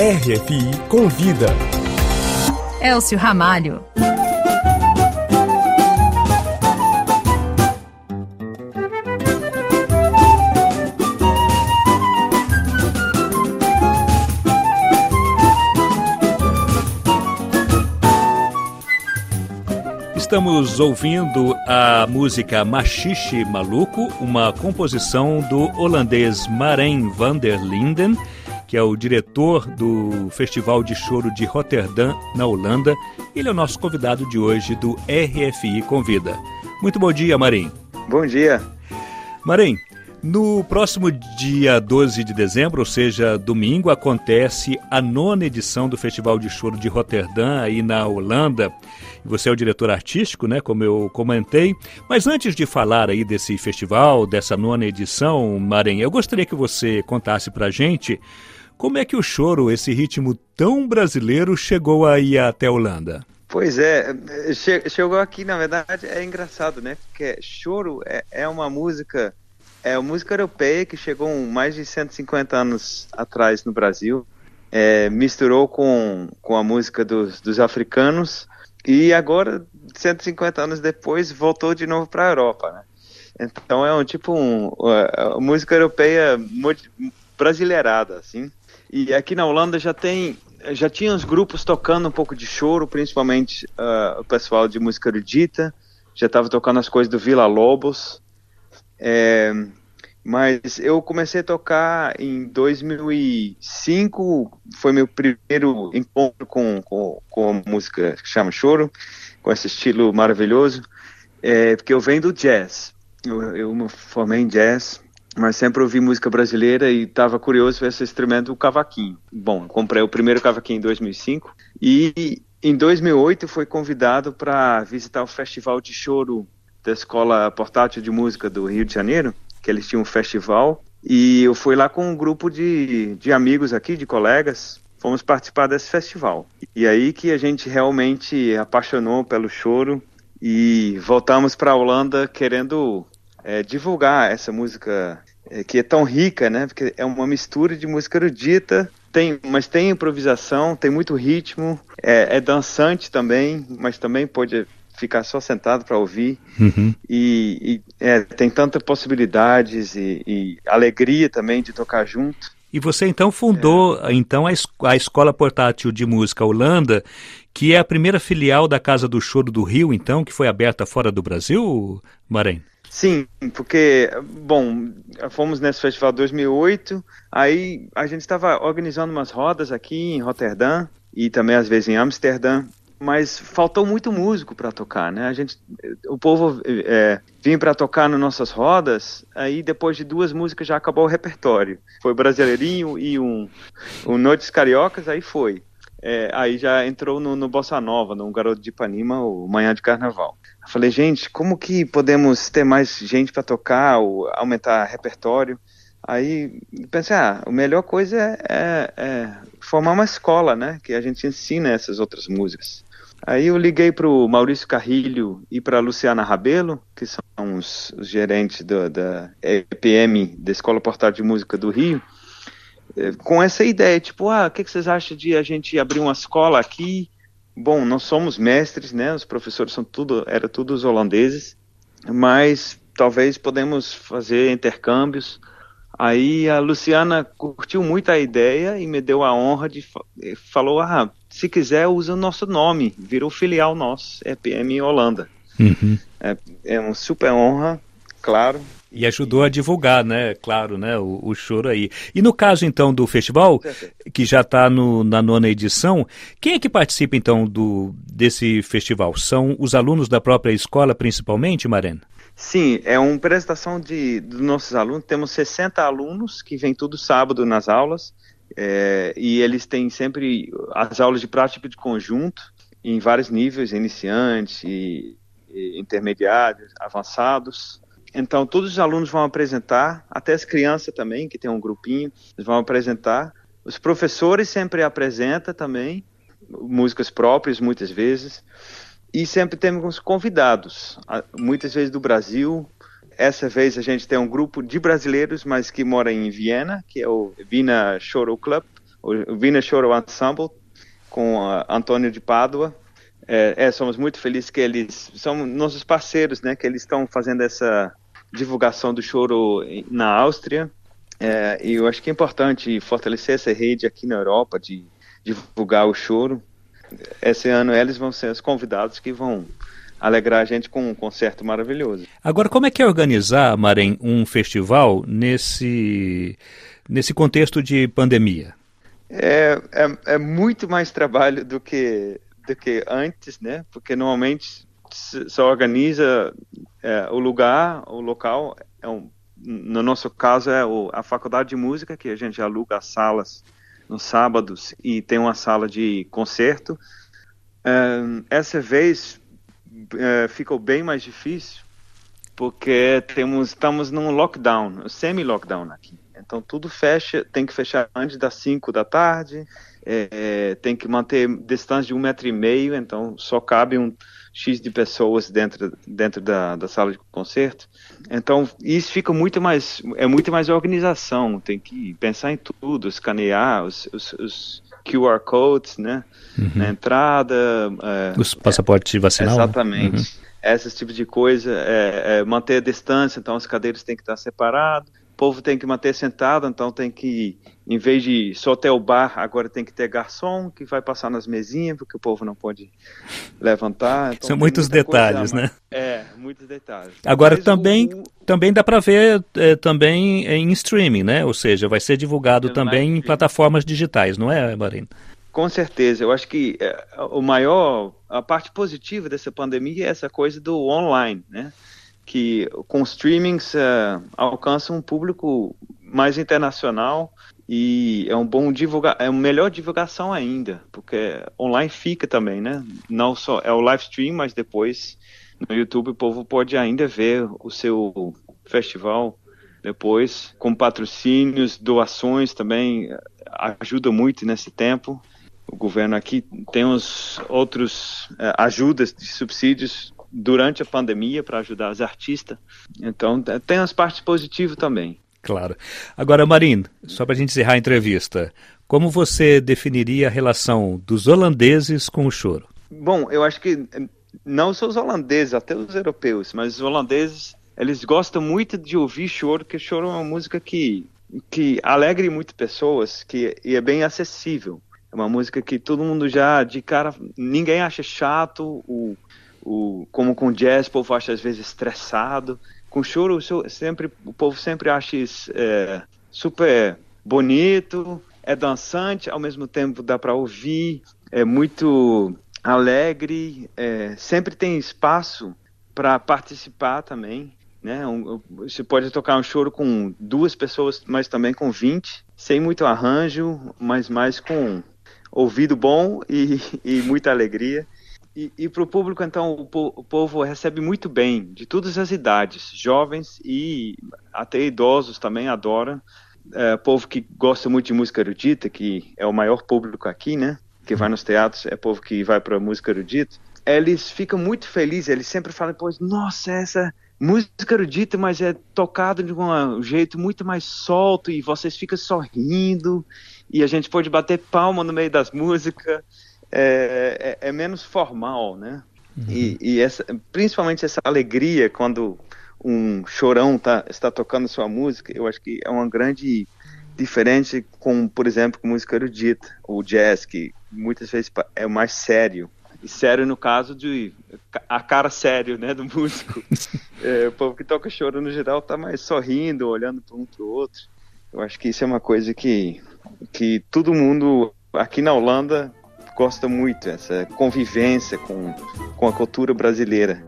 RFI Convida. Elcio Ramalho. Estamos ouvindo a música Machixe Maluco, uma composição do holandês Marijn van der Linden, que é o diretor do Festival de Choro de Rotterdam, na Holanda. Ele é o nosso convidado de hoje do RFI Convida. Muito bom dia, Marim. Bom dia. Marim, no próximo dia 12 de dezembro, ou seja, domingo, acontece a nona edição do Festival de Choro de Rotterdam, aí na Holanda. Você é o diretor artístico, né, como eu comentei. Mas antes de falar aí desse festival, dessa nona edição, Maranhão, eu gostaria que você contasse pra gente como é que o choro, esse ritmo tão brasileiro, chegou aí até a Holanda? Pois é, chegou aqui, na verdade, é engraçado, né? Porque choro é, é uma música, é uma música europeia que chegou mais de 150 anos atrás no Brasil, é, misturou com, com a música dos, dos africanos e agora, 150 anos depois, voltou de novo para a Europa, né? Então é um tipo um, uma música europeia brasileirada, assim. E aqui na Holanda já tem já tinha os grupos tocando um pouco de choro, principalmente uh, o pessoal de música erudita, já estava tocando as coisas do Vila Lobos. É, mas eu comecei a tocar em 2005, foi meu primeiro encontro com, com, com a música que chama choro, com esse estilo maravilhoso, é, porque eu venho do jazz. Eu, eu me formei em jazz, mas sempre ouvi música brasileira e estava curioso ver esse instrumento, o cavaquinho. Bom, comprei o primeiro cavaquinho em 2005 e em 2008 fui convidado para visitar o Festival de Choro da Escola Portátil de Música do Rio de Janeiro, que eles tinham um festival e eu fui lá com um grupo de, de amigos aqui, de colegas, fomos participar desse festival. E aí que a gente realmente apaixonou pelo choro e voltamos para a Holanda querendo é, divulgar essa música é, que é tão rica, né? Porque é uma mistura de música erudita, tem, mas tem improvisação, tem muito ritmo, é, é dançante também, mas também pode ficar só sentado para ouvir. Uhum. E, e é, tem tantas possibilidades e, e, alegria também de tocar junto. E você então fundou é. então a, a Escola Portátil de Música Holanda, que é a primeira filial da Casa do Choro do Rio, então, que foi aberta fora do Brasil, Marém? Sim, porque, bom, fomos nesse festival 2008, aí a gente estava organizando umas rodas aqui em Roterdã e também às vezes em Amsterdã, mas faltou muito músico para tocar, né? A gente, o povo é, vinha para tocar nas nossas rodas, aí depois de duas músicas já acabou o repertório. Foi Brasileirinho e um, um Noites Cariocas, aí foi. É, aí já entrou no, no Bossa Nova, no Garoto de Ipanema, o Manhã de Carnaval. Eu falei, gente, como que podemos ter mais gente para tocar, ou aumentar repertório? Aí pensei, ah, a melhor coisa é, é, é, formar uma escola, né? Que a gente ensina essas outras músicas. Aí eu liguei para o Maurício Carrilho e para Luciana Rabelo, que são os, os gerentes do, da EPM, da Escola Portátil de Música do Rio, com essa ideia, tipo, ah, o que, que vocês acham de a gente abrir uma escola aqui? Bom, nós somos mestres, né? Os professores são tudo, era todos holandeses, mas talvez podemos fazer intercâmbios. Aí a Luciana curtiu muito a ideia e me deu a honra de falou, ah, se quiser, usa o nosso nome, virou filial nosso, EPM Holanda. Uhum. É, é uma super honra, claro. E ajudou a divulgar, né? Claro, né? O, o choro aí. E no caso, então, do festival, que já está na nona edição, quem é que participa, então, do, desse festival? São os alunos da própria escola, principalmente, Marena? Sim, é uma apresentação de, dos nossos alunos. Temos 60 alunos que vêm todo sábado nas aulas. É, e eles têm sempre as aulas de prática de conjunto em vários níveis, iniciantes, intermediários, avançados. Então, todos os alunos vão apresentar, até as crianças também, que tem um grupinho, eles vão apresentar. Os professores sempre apresentam também, músicas próprias, muitas vezes. E sempre temos convidados, muitas vezes do Brasil, essa vez a gente tem um grupo de brasileiros, mas que mora em Viena, que é o Vina Choro Club, o Wiener Choro Ensemble, com Antônio de Pádua. É, é, somos muito felizes que eles são nossos parceiros, né? Que eles estão fazendo essa divulgação do choro na Áustria. É, e eu acho que é importante fortalecer essa rede aqui na Europa de divulgar o choro. Esse ano eles vão ser os convidados que vão alegrar a gente com um concerto maravilhoso. Agora, como é que é organizar, Marém, um festival nesse, nesse contexto de pandemia? É, é, é muito mais trabalho do que, do que antes, né? Porque normalmente só organiza é, o lugar, o local. É um, no nosso caso é o, a faculdade de música, que a gente aluga as salas nos sábados e tem uma sala de concerto. É, essa vez é, ficou bem mais difícil porque temos estamos num lockdown, semi-lockdown aqui. Então tudo fecha, tem que fechar antes das 5 da tarde, é, tem que manter distância de um metro e meio, então só cabe um X de pessoas dentro, dentro da, da sala de concerto. Então isso fica muito mais, é muito mais organização, tem que pensar em tudo, escanear os, os, os QR codes, né? Uhum. Na entrada. É, Os passaportes é, vacinal. Né? Exatamente. Uhum. Esses tipos de coisa, é, é, manter a distância, então as cadeiras têm que estar separadas. O povo tem que manter sentado, então tem que, em vez de só ter o bar, agora tem que ter garçom que vai passar nas mesinhas, porque o povo não pode levantar. Então São muitos detalhes, coisa, né? É, muitos detalhes. Agora Mas também, o... também dá para ver é, também em streaming, né? Ou seja, vai ser divulgado também em plataformas digitais, não é, Marina? Com certeza, eu acho que é, o maior, a parte positiva dessa pandemia é essa coisa do online, né? Que com streamings uh, alcança um público mais internacional e é um bom divulgar, é uma melhor divulgação ainda, porque online fica também, né? Não só é o live stream, mas depois no YouTube o povo pode ainda ver o seu festival depois com patrocínios, doações também ajuda muito nesse tempo o governo aqui tem uns outros é, ajudas de subsídios durante a pandemia para ajudar os artistas. Então tem as partes positivas também. Claro. Agora, Marin, só para a gente encerrar a entrevista, como você definiria a relação dos holandeses com o choro? Bom, eu acho que não só os holandeses, até os europeus, mas os holandeses, eles gostam muito de ouvir choro, porque choro é uma música que, que alegre muito pessoas que, e é bem acessível. É uma música que todo mundo já, de cara, ninguém acha chato, o, o, como com jazz, o povo acha às vezes estressado. Com choro, sempre, o povo sempre acha isso, é, super bonito, é dançante, ao mesmo tempo dá para ouvir, é muito alegre, é, sempre tem espaço para participar também. Né? Um, você pode tocar um choro com duas pessoas, mas também com 20, sem muito arranjo, mas mais com ouvido bom e, e muita alegria. E, e para o público, então, o, po o, povo recebe muito bem, de todas as idades, jovens e até idosos também adoram. É, povo que gosta muito de música erudita, que é o maior público aqui, né? Que vai nos teatros, é povo que vai para música erudita. Eles ficam muito felizes, eles sempre falam, pois, nossa, essa música erudita, mas é tocado de um jeito muito mais solto e vocês ficam sorrindo e a gente pode bater palma no meio das músicas, é, é, é menos formal, né? Uhum. E, e essa, principalmente essa alegria quando um chorão tá, está tocando sua música, eu acho que é uma grande diferença com, por exemplo, com música erudita, ou jazz, que muitas vezes é mais sério. E sério no caso de a cara sério, né, do músico. é, o povo que toca choro no geral tá mais sorrindo, olhando para um para o outro. Eu acho que isso é uma coisa que que todo mundo aqui na Holanda gosta muito, essa convivência com, com a cultura brasileira.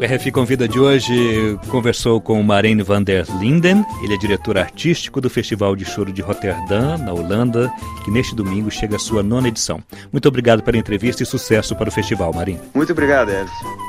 O RFI Convida de hoje conversou com Marijn van der Linden. Ele é diretor artístico do Festival de Choro de Rotterdam, na Holanda, que neste domingo chega à sua nona edição. Muito obrigado pela entrevista e sucesso para o festival, Marijn. Muito obrigado, Elcio.